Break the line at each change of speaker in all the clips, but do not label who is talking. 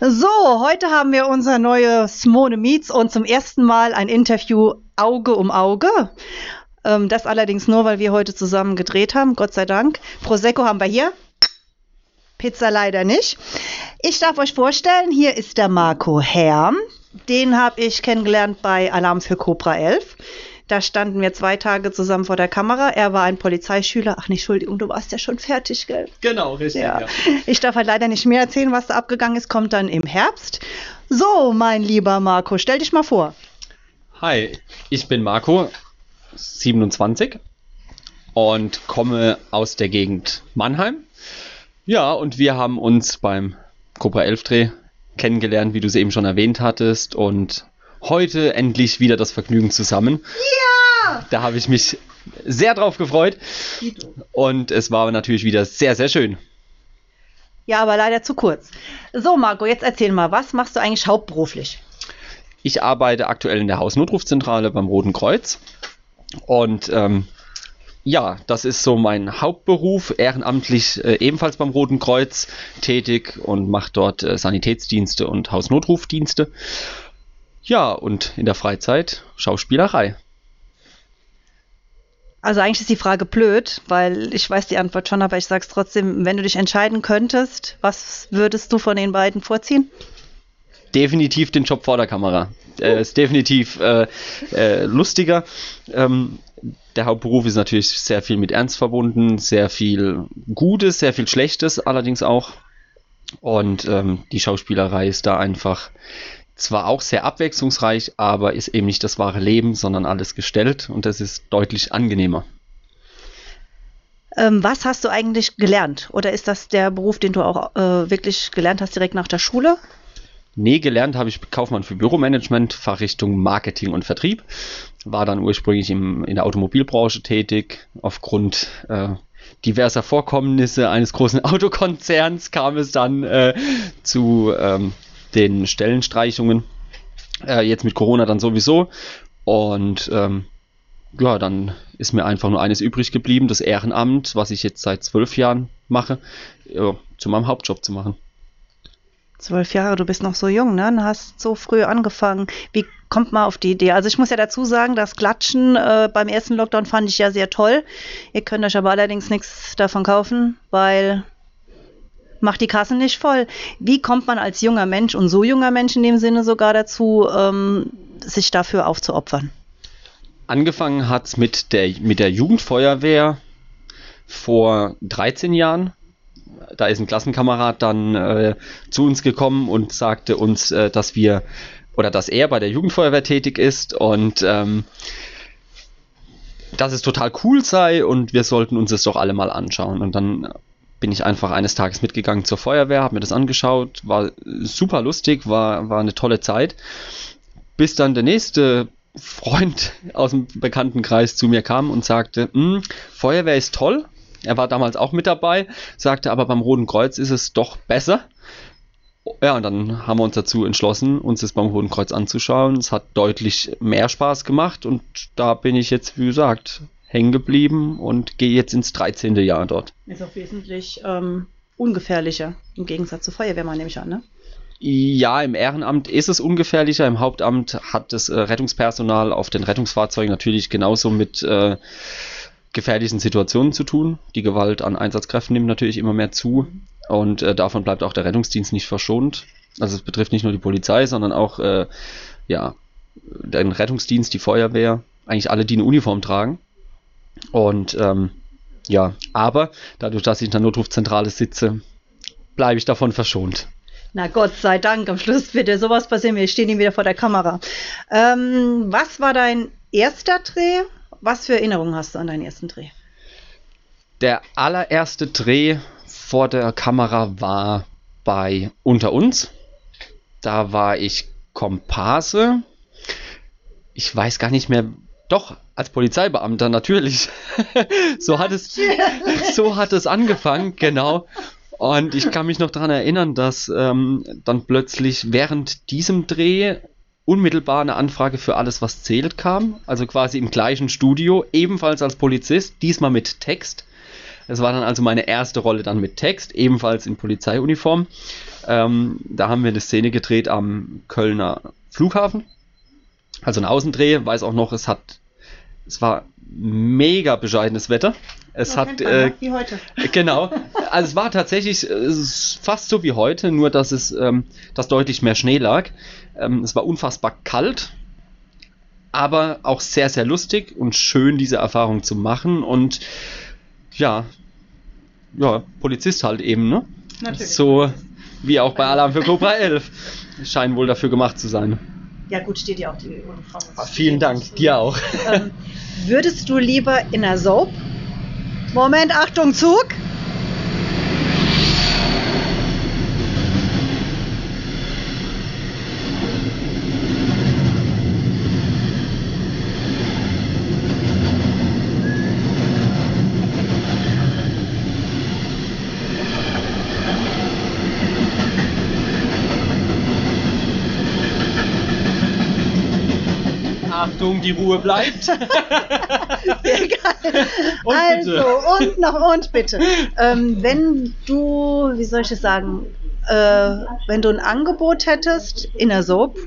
So, heute haben wir unser neues Mone Meets und zum ersten Mal ein Interview Auge um Auge. Ähm, das allerdings nur, weil wir heute zusammen gedreht haben, Gott sei Dank. Prosecco haben wir hier. Pizza leider nicht. Ich darf euch vorstellen, hier ist der Marco Herm. Den habe ich kennengelernt bei Alarm für Cobra 11. Da standen wir zwei Tage zusammen vor der Kamera. Er war ein Polizeischüler. Ach, nicht, Entschuldigung, du warst ja schon fertig, gell?
Genau, richtig. Ja.
ja. Ich darf halt leider nicht mehr erzählen, was da abgegangen ist. Kommt dann im Herbst. So, mein lieber Marco, stell dich mal vor.
Hi, ich bin Marco, 27 und komme aus der Gegend Mannheim. Ja, und wir haben uns beim Cobra 11 Dreh kennengelernt, wie du es eben schon erwähnt hattest. Und heute endlich wieder das Vergnügen zusammen.
Ja!
Da habe ich mich sehr drauf gefreut. Und es war natürlich wieder sehr, sehr schön.
Ja, aber leider zu kurz. So, Marco, jetzt erzähl mal, was machst du eigentlich hauptberuflich?
Ich arbeite aktuell in der Hausnotrufzentrale beim Roten Kreuz. Und ähm, ja, das ist so mein Hauptberuf, ehrenamtlich äh, ebenfalls beim Roten Kreuz tätig und mache dort äh, Sanitätsdienste und Hausnotrufdienste. Ja, und in der Freizeit Schauspielerei.
Also eigentlich ist die Frage blöd, weil ich weiß die Antwort schon, aber ich sage es trotzdem, wenn du dich entscheiden könntest, was würdest du von den beiden vorziehen?
Definitiv den Job vor der Kamera. Er ist definitiv äh, äh, lustiger. Ähm, der Hauptberuf ist natürlich sehr viel mit Ernst verbunden, sehr viel Gutes, sehr viel Schlechtes allerdings auch. Und ähm, die Schauspielerei ist da einfach zwar auch sehr abwechslungsreich, aber ist eben nicht das wahre Leben, sondern alles gestellt und das ist deutlich angenehmer.
Ähm, was hast du eigentlich gelernt? Oder ist das der Beruf, den du auch äh, wirklich gelernt hast direkt nach der Schule?
Nee, gelernt habe ich Kaufmann für Büromanagement, Fachrichtung Marketing und Vertrieb. War dann ursprünglich im, in der Automobilbranche tätig. Aufgrund äh, diverser Vorkommnisse eines großen Autokonzerns kam es dann äh, zu ähm, den Stellenstreichungen. Äh, jetzt mit Corona dann sowieso. Und ähm, ja, dann ist mir einfach nur eines übrig geblieben, das Ehrenamt, was ich jetzt seit zwölf Jahren mache, ja, zu meinem Hauptjob zu machen.
Zwölf Jahre, du bist noch so jung, ne? Du hast so früh angefangen. Wie kommt man auf die Idee? Also ich muss ja dazu sagen, das Klatschen äh, beim ersten Lockdown fand ich ja sehr toll. Ihr könnt euch aber allerdings nichts davon kaufen, weil macht die Kasse nicht voll. Wie kommt man als junger Mensch und so junger Mensch in dem Sinne sogar dazu, ähm, sich dafür aufzuopfern?
Angefangen hat es mit der, mit der Jugendfeuerwehr vor 13 Jahren da ist ein Klassenkamerad dann äh, zu uns gekommen und sagte uns, äh, dass wir oder dass er bei der Jugendfeuerwehr tätig ist und ähm, dass es total cool sei und wir sollten uns das doch alle mal anschauen. Und dann bin ich einfach eines Tages mitgegangen zur Feuerwehr, habe mir das angeschaut, war super lustig, war, war eine tolle Zeit. Bis dann der nächste Freund aus dem Bekanntenkreis zu mir kam und sagte, hm, Feuerwehr ist toll, er war damals auch mit dabei, sagte aber beim Roten Kreuz ist es doch besser. Ja, und dann haben wir uns dazu entschlossen, uns das beim Roten Kreuz anzuschauen. Es hat deutlich mehr Spaß gemacht und da bin ich jetzt, wie gesagt, hängen geblieben und gehe jetzt ins 13. Jahr dort.
Ist auch wesentlich ähm, ungefährlicher im Gegensatz zur Feuerwehrmann, nehme ich an, ne?
Ja, im Ehrenamt ist es ungefährlicher. Im Hauptamt hat das äh, Rettungspersonal auf den Rettungsfahrzeugen natürlich genauso mit äh, gefährlichen Situationen zu tun. Die Gewalt an Einsatzkräften nimmt natürlich immer mehr zu und äh, davon bleibt auch der Rettungsdienst nicht verschont. Also es betrifft nicht nur die Polizei, sondern auch äh, ja, den Rettungsdienst, die Feuerwehr, eigentlich alle, die eine Uniform tragen. Und ähm, ja, aber dadurch, dass ich in der Notrufzentrale sitze, bleibe ich davon verschont.
Na Gott sei Dank, am Schluss wird dir sowas passieren, wir stehen wieder vor der Kamera. Ähm, was war dein erster Dreh was für Erinnerungen hast du an deinen ersten Dreh?
Der allererste Dreh vor der Kamera war bei Unter uns. Da war ich Komparse. Ich weiß gar nicht mehr. Doch, als Polizeibeamter natürlich. so, hat es, so hat es angefangen, genau. Und ich kann mich noch daran erinnern, dass ähm, dann plötzlich während diesem Dreh unmittelbar eine Anfrage für alles, was zählt kam. Also quasi im gleichen Studio, ebenfalls als Polizist, diesmal mit Text. Es war dann also meine erste Rolle dann mit Text, ebenfalls in Polizeiuniform. Ähm, da haben wir eine Szene gedreht am Kölner Flughafen. Also ein Außendreh, weiß auch noch, es hat, es war mega bescheidenes Wetter. Es hat, äh,
wie heute.
genau, also es war tatsächlich äh, es fast so wie heute, nur dass es, ähm, dass deutlich mehr Schnee lag. Ähm, es war unfassbar kalt, aber auch sehr, sehr lustig und schön, diese Erfahrung zu machen und ja, ja, Polizist halt eben, ne?
Natürlich.
So wie auch bei Alarm für Cobra 11. Scheint wohl dafür gemacht zu sein.
Ja, gut, steht dir auch die Uniform.
Vielen Dank, dir auch.
Ähm, würdest du lieber in einer Soap? Moment, Achtung, Zug!
Achtung, die Ruhe bleibt.
Sehr geil.
Und
also,
bitte.
und noch, und bitte. Ähm, wenn du, wie soll ich es sagen, äh, wenn du ein Angebot hättest in der Soap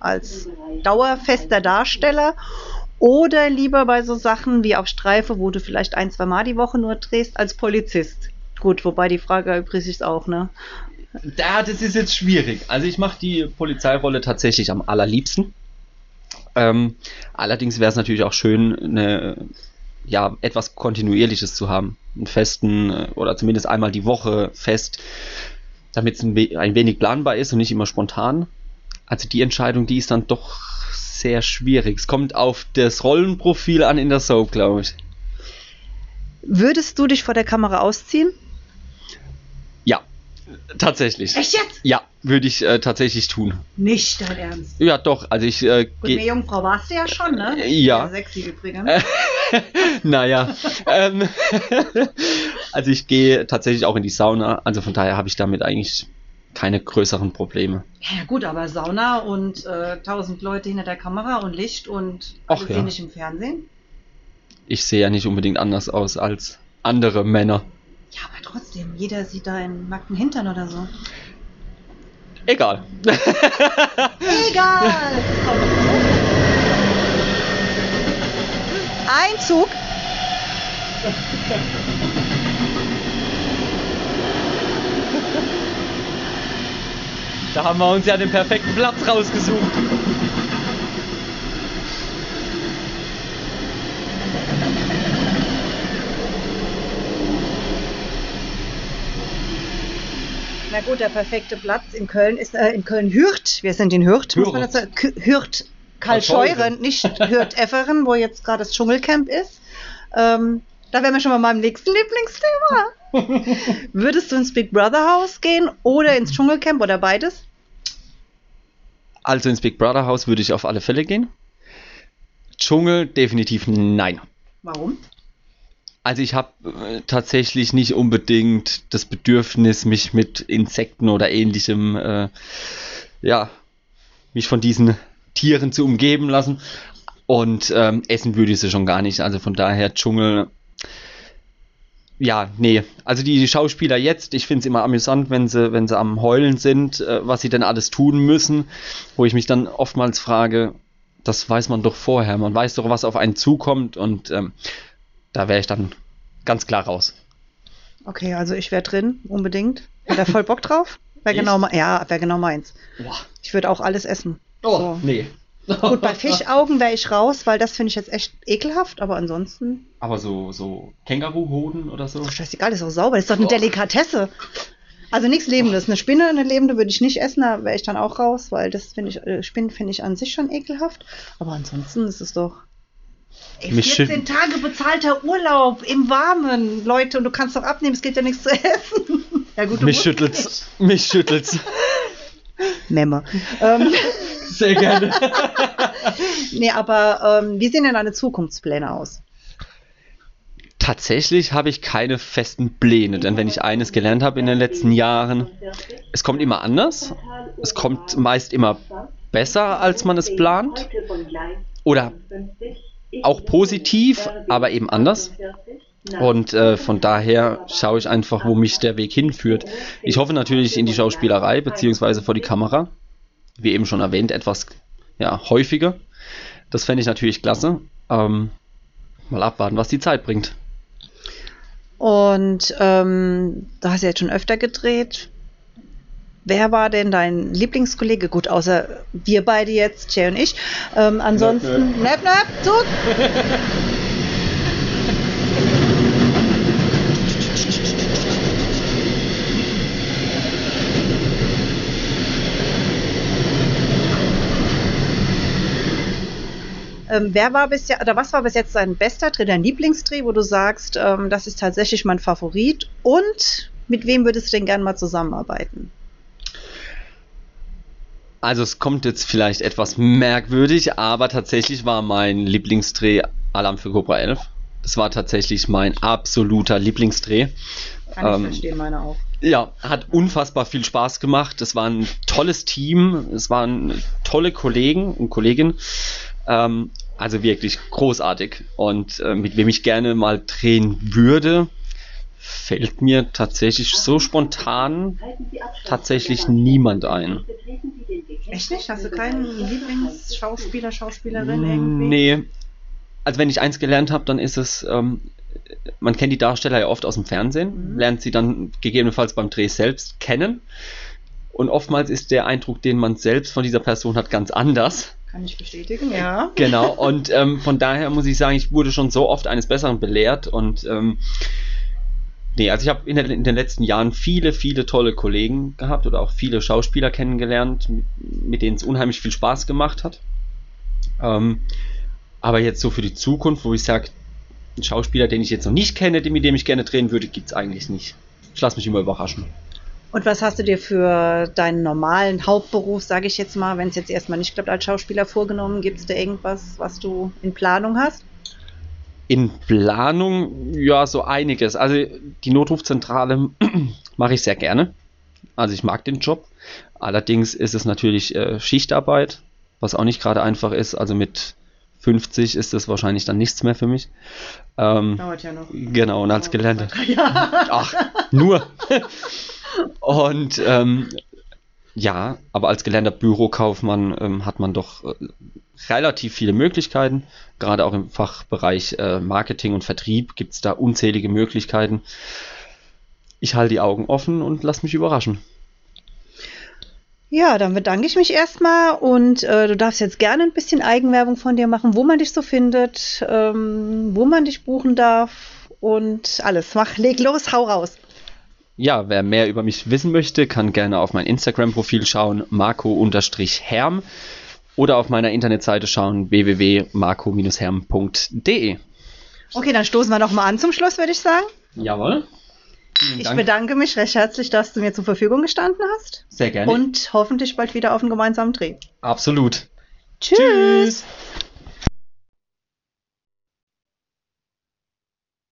als dauerfester Darsteller oder lieber bei so Sachen wie auf Streife, wo du vielleicht ein, zwei Mal die Woche nur drehst, als Polizist. Gut, wobei die Frage erübrigt sich auch, ne?
Ja, das ist jetzt schwierig. Also ich mache die Polizeirolle tatsächlich am allerliebsten. Ähm, allerdings wäre es natürlich auch schön, eine, ja, etwas Kontinuierliches zu haben. Einen festen äh, oder zumindest einmal die Woche fest, damit es ein, we ein wenig planbar ist und nicht immer spontan. Also die Entscheidung, die ist dann doch sehr schwierig. Es kommt auf das Rollenprofil an in der Soap, glaube ich.
Würdest du dich vor der Kamera ausziehen?
Tatsächlich.
Echt jetzt?
Ja, würde ich äh, tatsächlich tun.
Nicht dein Ernst.
Ja, doch. Also ich äh,
Gut, Jungfrau warst du ja schon, ne?
Ja.
Sehr sexy übrigens.
naja. ähm, also ich gehe tatsächlich auch in die Sauna, also von daher habe ich damit eigentlich keine größeren Probleme.
Ja, gut, aber Sauna und äh, tausend Leute hinter der Kamera und Licht und
Ach
alles
ja.
ähnlich im Fernsehen.
Ich sehe ja nicht unbedingt anders aus als andere Männer.
Ja, aber trotzdem, jeder sieht da einen nackten Hintern oder so.
Egal.
Egal! Einzug.
Da haben wir uns ja den perfekten Platz rausgesucht.
Na gut, der perfekte Platz in Köln ist äh, in Köln-Hürth. Wir sind in Hürth, muss man
Hürth.
dazu Hürth Kalscheuren, nicht Hürth Efferen, wo jetzt gerade das Dschungelcamp ist. Ähm, da wären wir schon bei meinem nächsten Lieblingsthema. Würdest du ins Big Brother Haus gehen oder ins Dschungelcamp oder beides?
Also ins Big Brother Haus würde ich auf alle Fälle gehen. Dschungel definitiv nein.
Warum?
Also ich habe äh, tatsächlich nicht unbedingt das Bedürfnis, mich mit Insekten oder ähnlichem, äh, ja, mich von diesen Tieren zu umgeben lassen. Und ähm, essen würde ich sie schon gar nicht. Also von daher Dschungel. Ja, nee. Also die Schauspieler jetzt, ich finde es immer amüsant, wenn sie, wenn sie am Heulen sind, äh, was sie denn alles tun müssen, wo ich mich dann oftmals frage, das weiß man doch vorher. Man weiß doch, was auf einen zukommt und ähm, da wäre ich dann ganz klar raus.
Okay, also ich wäre drin, unbedingt. Wäre da voll Bock drauf? Wäre genau, ja, wäre genau meins.
Boah.
Ich würde auch alles essen.
Oh,
So.
nee.
Gut, bei Fischaugen wäre ich raus, weil das finde ich jetzt echt ekelhaft, aber ansonsten,
Aber so, so Känguruhoden oder so?
ach, scheißegal, ist doch sauber, das ist doch eine
Oh.
Delikatesse. Also nichts Lebendes. Eine Spinne, eine lebende würde ich nicht essen, da wäre ich dann auch raus, weil das finde ich, äh, Spinnen finde ich an sich schon ekelhaft. Aber ansonsten ist es doch. Ey,
Mich
14 Tage bezahlter Urlaub im Warmen, Leute, und du kannst doch abnehmen, es gibt ja nichts zu essen. Ja gut, du
Mich schüttelt's. Mich schüttelt's.
nicht. Memme. ähm,
Sehr gerne.
nee, aber ähm, wie sehen denn deine Zukunftspläne aus?
Tatsächlich habe ich keine festen Pläne, denn wenn ich eines gelernt habe in den letzten Jahren, es kommt immer anders. Es kommt meist immer besser, als man es plant. Oder auch positiv, aber eben anders. Und äh, von daher schaue ich einfach, wo mich der Weg hinführt. Ich hoffe natürlich in die Schauspielerei beziehungsweise vor die Kamera. Wie eben schon erwähnt, etwas ja, häufiger. Das fände ich natürlich klasse. Ähm, mal abwarten, was die Zeit bringt.
Und ähm, du hast ja jetzt schon öfter gedreht. Wer war denn dein Lieblingskollege? Gut, außer wir beide jetzt, Jay und ich. Ähm, ansonsten, nöp, nöp, Zug. Ähm, wer war bis oder was war bis jetzt dein bester Dreh, dein Lieblingsdreh, wo du sagst, ähm, das ist tatsächlich mein Favorit? Und mit wem würdest du denn gerne mal zusammenarbeiten?
Also es kommt jetzt vielleicht etwas merkwürdig, aber tatsächlich war mein Lieblingsdreh Alarm für Cobra 11. Das war tatsächlich mein absoluter Lieblingsdreh.
Kann ich ähm, verstehen, meine auch.
Ja, hat unfassbar viel Spaß gemacht. Es war ein tolles Team, es waren tolle Kollegen und Kolleginnen. Ähm, also wirklich großartig. Und äh, mit wem ich gerne mal drehen würde, fällt mir tatsächlich so spontan tatsächlich niemand ein.
Echt nicht? Hast du keinen Lieblingsschauspieler, Schauspielerin irgendwie?
Nee. Also wenn ich eins gelernt habe, dann ist es, ähm, man kennt die Darsteller ja oft aus dem Fernsehen, mhm. lernt sie dann gegebenenfalls beim Dreh selbst kennen. Und oftmals ist der Eindruck, den man selbst von dieser Person hat, ganz anders.
Kann ich bestätigen, ja.
Genau, und ähm, von daher muss ich sagen, ich wurde schon so oft eines Besseren belehrt und ähm, nee, also ich habe in, in, den letzten Jahren viele, viele tolle Kollegen gehabt oder auch viele Schauspieler kennengelernt, mit, denen es unheimlich viel Spaß gemacht hat. Ähm, aber jetzt so für die Zukunft, wo ich sage, einen Schauspieler, den ich jetzt noch nicht kenne, mit dem ich gerne drehen würde, gibt es eigentlich nicht. Ich lasse mich immer überraschen.
Und was hast du dir für deinen normalen Hauptberuf, sage ich jetzt mal, wenn es jetzt erstmal nicht klappt, als Schauspieler vorgenommen? Gibt es da irgendwas, was du in Planung hast?
In Planung, ja, so einiges. Also die Notrufzentrale mache ich sehr gerne. Also ich mag den Job. Allerdings ist es natürlich äh, Schichtarbeit, was auch nicht gerade einfach ist. Also mit 50 ist das wahrscheinlich dann nichts mehr für mich.
Ähm, Dauert ja noch.
Genau, und als Gelände. Ach, nur. Und ähm, ja, aber als gelernter Bürokaufmann ähm, hat man doch äh, relativ viele Möglichkeiten. Gerade auch im Fachbereich äh, Marketing und Vertrieb gibt es da unzählige Möglichkeiten. Ich halte die Augen offen und lass mich überraschen.
Ja, dann bedanke ich mich erstmal und äh, du darfst jetzt gerne ein bisschen Eigenwerbung von dir machen, wo man dich so findet, ähm, wo man dich buchen darf und alles. Mach, leg los, hau raus
ja, wer mehr über mich wissen möchte, kann gerne auf mein Instagram-Profil schauen, marco-herm oder auf meiner Internetseite schauen, www.marco-herm.de.
Okay, dann stoßen wir nochmal an zum Schluss, würde ich sagen.
Jawohl.
Ich bedanke mich recht herzlich, dass du mir zur Verfügung gestanden hast.
Sehr gerne.
Und hoffentlich bald wieder auf einen gemeinsamen Dreh.
Absolut.
Tschüss. Tschüss.